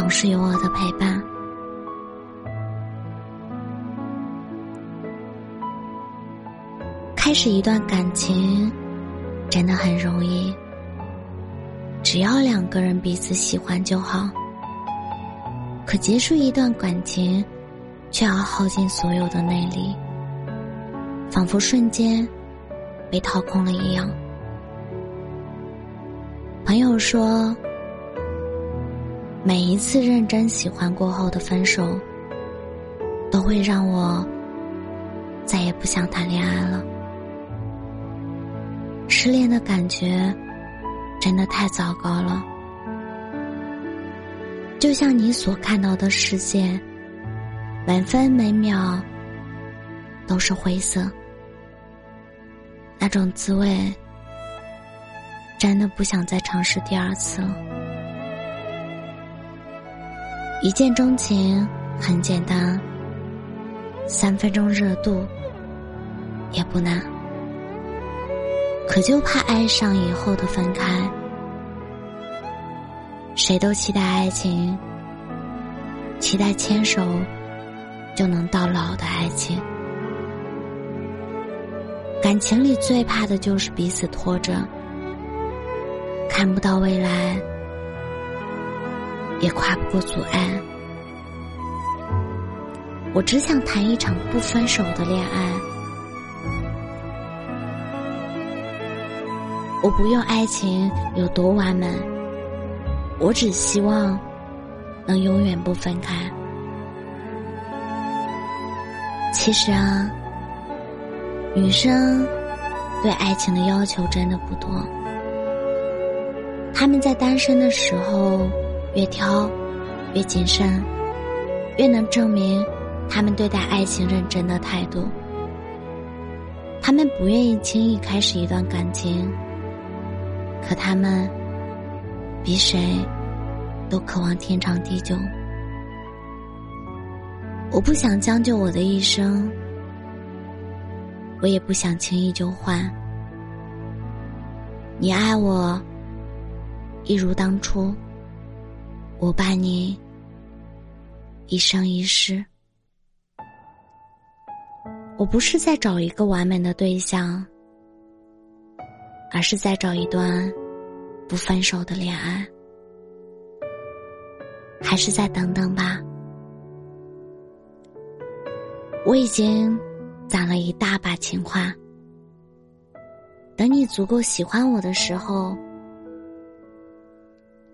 总是有我的陪伴。开始一段感情真的很容易，只要两个人彼此喜欢就好。可结束一段感情，却要耗尽所有的内力，仿佛瞬间被掏空了一样。朋友说，每一次认真喜欢过后的分手，都会让我再也不想谈恋爱了。失恋的感觉真的太糟糕了，就像你所看到的世界，每分每秒都是灰色，那种滋味。真的不想再尝试第二次了。一见钟情很简单，三分钟热度也不难，可就怕爱上以后的分开。谁都期待爱情，期待牵手就能到老的爱情。感情里最怕的就是彼此拖着。看不到未来，也跨不过阻碍。我只想谈一场不分手的恋爱。我不用爱情有多完美，我只希望能永远不分开。其实啊，女生对爱情的要求真的不多。他们在单身的时候，越挑，越谨慎，越能证明他们对待爱情认真的态度。他们不愿意轻易开始一段感情，可他们比谁都渴望天长地久。我不想将就我的一生，我也不想轻易就换。你爱我。一如当初，我伴你一生一世。我不是在找一个完美的对象，而是在找一段不分手的恋爱。还是再等等吧。我已经攒了一大把情话，等你足够喜欢我的时候。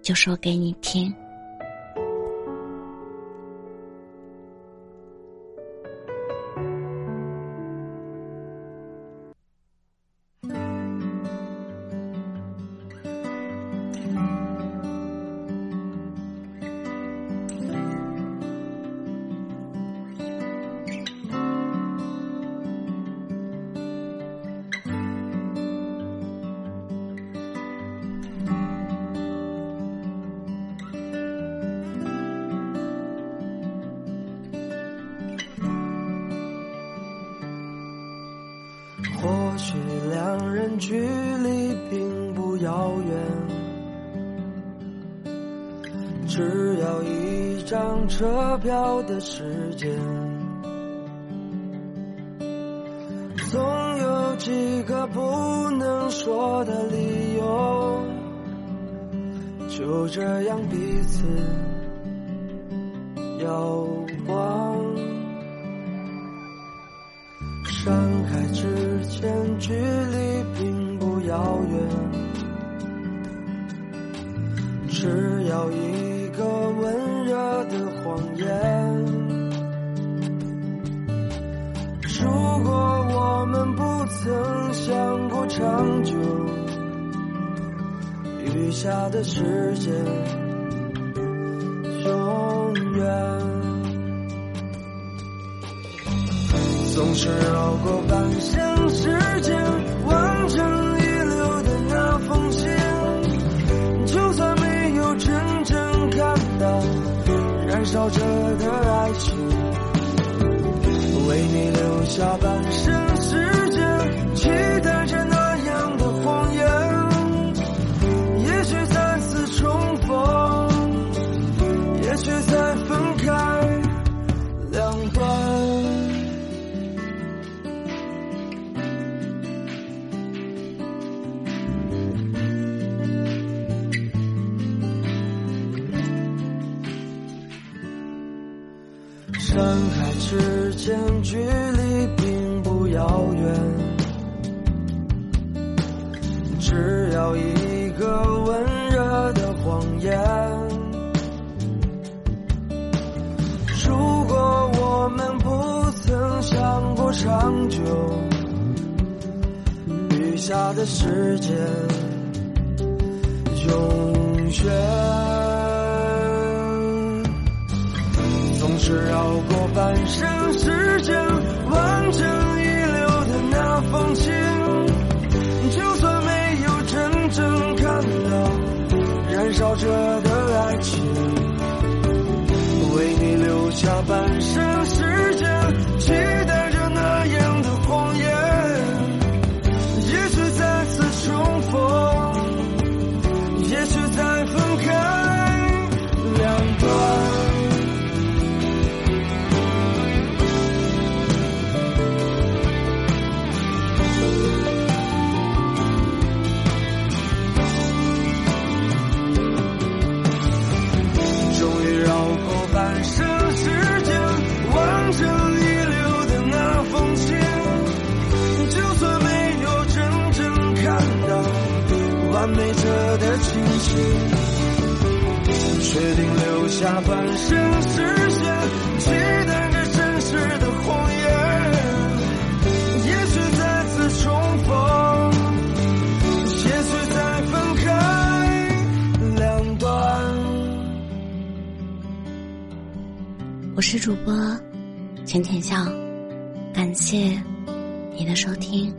就说给你听。或许两人距离并不遥远，只要一张车票的时间。总有几个不能说的理由，就这样彼此遥望。山海之间，距离并不遥远，只要一个温热的谎言。如果我们不曾想过长久，余下的时间永远。总是绕过半生时间，完成遗留的那封信。就算没有真正看到燃烧着的爱情，为你留下半生山海之间距离并不遥远，只要一个温热的谎言。如果我们不曾想过长久，余下的时间永远。是绕过半生时间，完成遗留的那封情。就算没有真正看到燃烧着的爱情，为你留下半生决定留下半生时间，期待着真实的谎言。也许再次重逢，也许再分开两端。我是主播浅浅笑，感谢你的收听，